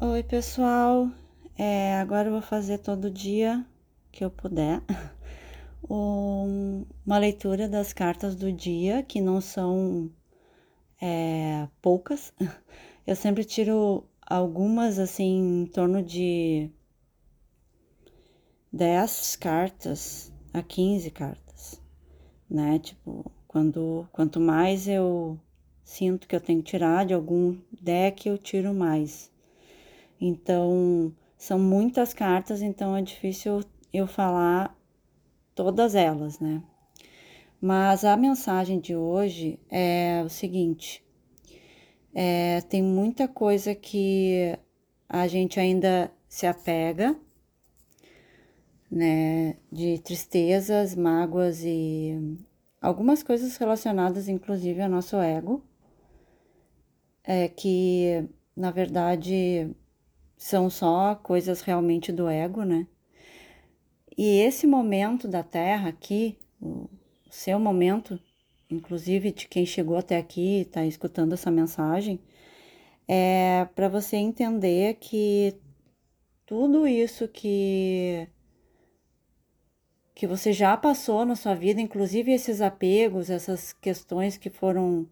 Oi, pessoal. É, agora eu vou fazer todo dia que eu puder um, uma leitura das cartas do dia, que não são é, poucas. Eu sempre tiro algumas, assim, em torno de 10 cartas a 15 cartas, né? Tipo, quando, quanto mais eu sinto que eu tenho que tirar de algum deck, eu tiro mais. Então, são muitas cartas, então é difícil eu falar todas elas, né? Mas a mensagem de hoje é o seguinte: é, tem muita coisa que a gente ainda se apega, né? De tristezas, mágoas e algumas coisas relacionadas, inclusive, ao nosso ego, é que na verdade são só coisas realmente do ego, né? E esse momento da Terra aqui, o seu momento, inclusive de quem chegou até aqui e está escutando essa mensagem, é para você entender que tudo isso que que você já passou na sua vida, inclusive esses apegos, essas questões que foram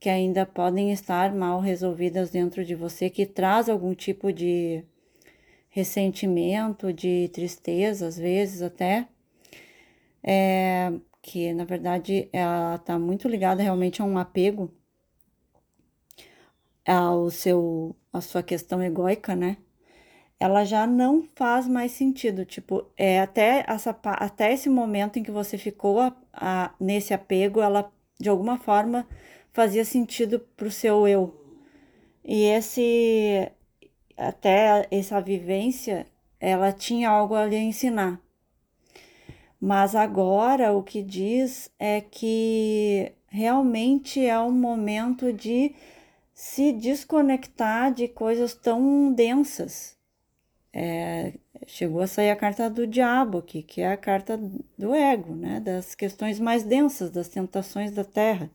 que ainda podem estar mal resolvidas dentro de você, que traz algum tipo de ressentimento, de tristeza, às vezes até, é, que na verdade ela está muito ligada realmente a um apego ao seu, a sua questão egóica, né? Ela já não faz mais sentido, tipo, é até essa, até esse momento em que você ficou a, a, nesse apego, ela de alguma forma fazia sentido para o seu eu. E esse até essa vivência, ela tinha algo a ensinar. Mas agora o que diz é que realmente é um momento de se desconectar de coisas tão densas. É, chegou a sair a carta do diabo aqui, que é a carta do ego, né? Das questões mais densas, das tentações da terra.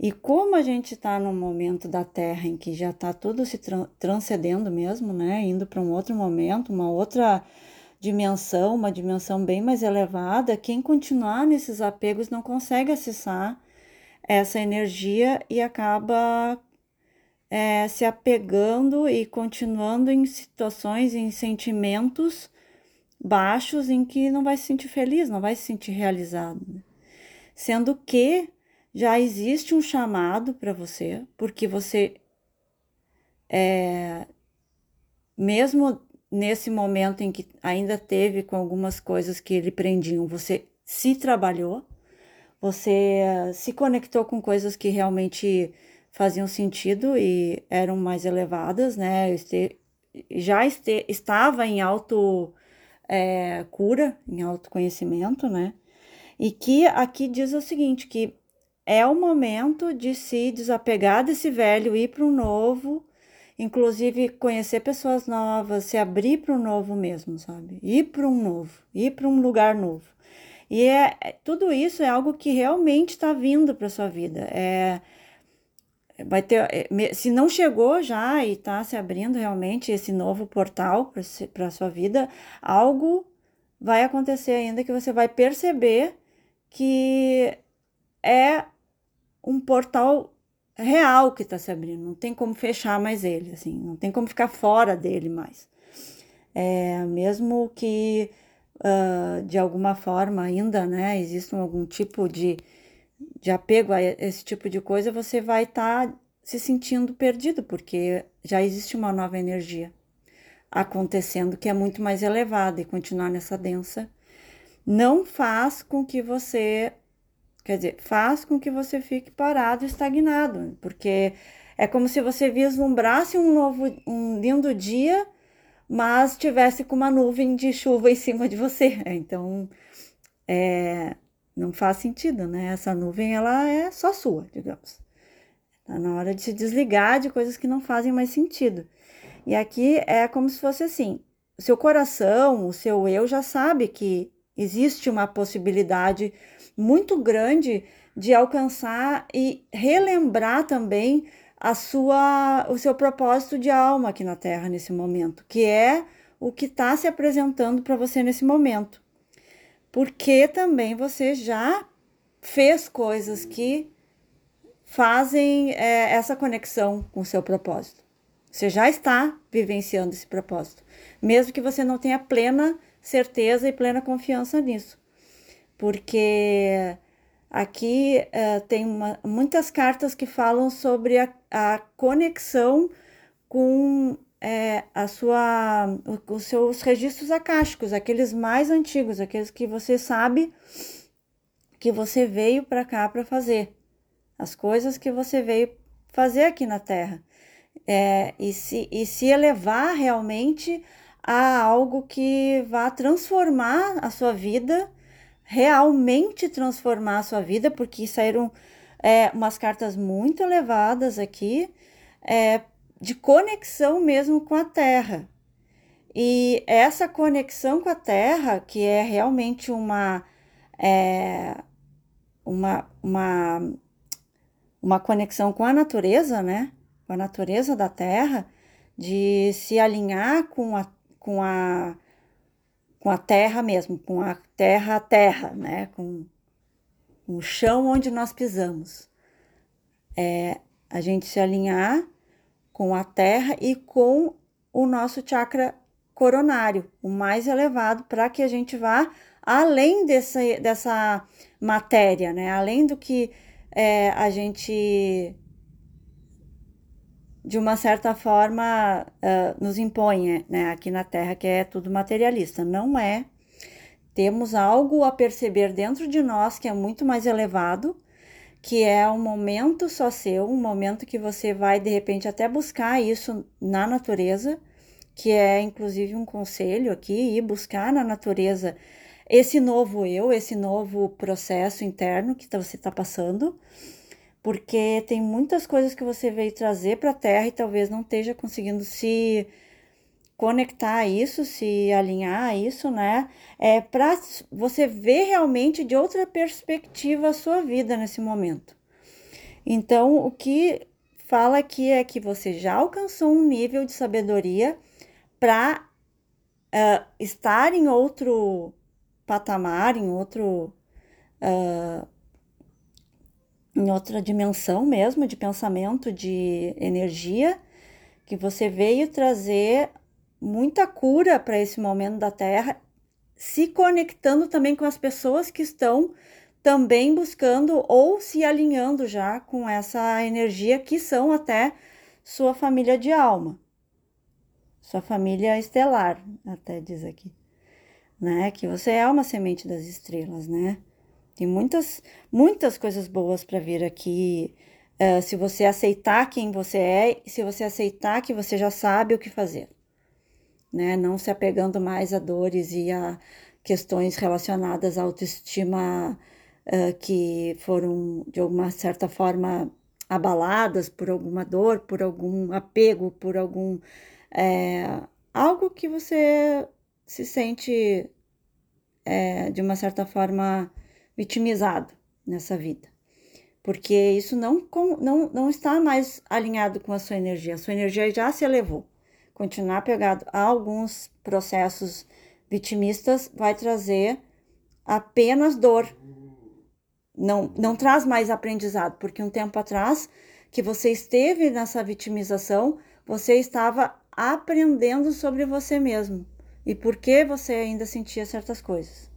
E como a gente está num momento da Terra em que já está tudo se tra transcendendo mesmo, né? Indo para um outro momento, uma outra dimensão, uma dimensão bem mais elevada, quem continuar nesses apegos não consegue acessar essa energia e acaba é, se apegando e continuando em situações, em sentimentos baixos em que não vai se sentir feliz, não vai se sentir realizado. Sendo que já existe um chamado para você, porque você é, mesmo nesse momento em que ainda teve com algumas coisas que lhe prendiam, você se trabalhou, você se conectou com coisas que realmente faziam sentido e eram mais elevadas, né? Este, já este, estava em auto é, cura, em autoconhecimento, né? E que aqui diz o seguinte, que é o momento de se desapegar desse velho, ir para o novo, inclusive conhecer pessoas novas, se abrir para o novo mesmo, sabe? Ir para um novo, ir para um lugar novo. E é, é, tudo isso é algo que realmente está vindo para sua vida. É, vai ter, é, se não chegou já e está se abrindo realmente esse novo portal para sua vida, algo vai acontecer ainda que você vai perceber que é um portal real que está se abrindo, não tem como fechar mais ele, assim, não tem como ficar fora dele mais. É, mesmo que uh, de alguma forma ainda, né, exista algum tipo de, de apego a esse tipo de coisa, você vai estar tá se sentindo perdido, porque já existe uma nova energia acontecendo que é muito mais elevada e continuar nessa densa não faz com que você Quer dizer, faz com que você fique parado, estagnado, porque é como se você vislumbrasse um novo, um lindo dia, mas tivesse com uma nuvem de chuva em cima de você. Então, é, não faz sentido, né? Essa nuvem, ela é só sua, digamos. Tá na hora de se desligar de coisas que não fazem mais sentido. E aqui é como se fosse assim: o seu coração, o seu eu já sabe que existe uma possibilidade muito grande de alcançar e relembrar também a sua, o seu propósito de alma aqui na Terra nesse momento, que é o que está se apresentando para você nesse momento. Porque também você já fez coisas que fazem é, essa conexão com o seu propósito. Você já está vivenciando esse propósito, mesmo que você não tenha plena certeza e plena confiança nisso. Porque aqui uh, tem uma, muitas cartas que falam sobre a, a conexão com é, a sua, os seus registros acásticos, aqueles mais antigos, aqueles que você sabe que você veio para cá para fazer, as coisas que você veio fazer aqui na Terra, é, e, se, e se elevar realmente a algo que vá transformar a sua vida, realmente transformar a sua vida, porque saíram é, umas cartas muito elevadas aqui, é, de conexão mesmo com a Terra. E essa conexão com a Terra, que é realmente uma, é, uma, uma, uma conexão com a natureza, né? Com a natureza da Terra, de se alinhar com a, com a, com a Terra mesmo, com a Terra a Terra, né? Com, o chão onde nós pisamos. É, a gente se alinhar com a terra e com o nosso chakra coronário, o mais elevado, para que a gente vá além dessa, dessa matéria, né? Além do que é, a gente, de uma certa forma, uh, nos impõe né? aqui na Terra, que é tudo materialista. Não é. Temos algo a perceber dentro de nós que é muito mais elevado que é um momento só seu, um momento que você vai de repente até buscar isso na natureza, que é inclusive um conselho aqui, ir buscar na natureza esse novo eu, esse novo processo interno que você está passando, porque tem muitas coisas que você veio trazer para a Terra e talvez não esteja conseguindo se conectar a isso, se alinhar a isso, né? É para você ver realmente de outra perspectiva a sua vida nesse momento. Então, o que fala aqui é que você já alcançou um nível de sabedoria para uh, estar em outro patamar, em outro uh, em outra dimensão mesmo de pensamento, de energia, que você veio trazer muita cura para esse momento da Terra, se conectando também com as pessoas que estão também buscando ou se alinhando já com essa energia que são até sua família de alma, sua família estelar, até diz aqui, né? Que você é uma semente das estrelas, né? Tem muitas, muitas coisas boas para vir aqui. Uh, se você aceitar quem você é, se você aceitar que você já sabe o que fazer né? Não se apegando mais a dores e a questões relacionadas à autoestima uh, que foram, de alguma certa forma, abaladas por alguma dor, por algum apego, por algum. É, algo que você se sente, é, de uma certa forma, vitimizado nessa vida. Porque isso não, não, não está mais alinhado com a sua energia, a sua energia já se elevou continuar pegado a alguns processos vitimistas vai trazer apenas dor. Não, não traz mais aprendizado, porque um tempo atrás que você esteve nessa vitimização, você estava aprendendo sobre você mesmo e por que você ainda sentia certas coisas.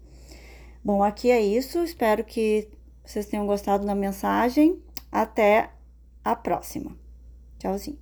Bom, aqui é isso. Espero que vocês tenham gostado da mensagem. Até a próxima. Tchauzinho.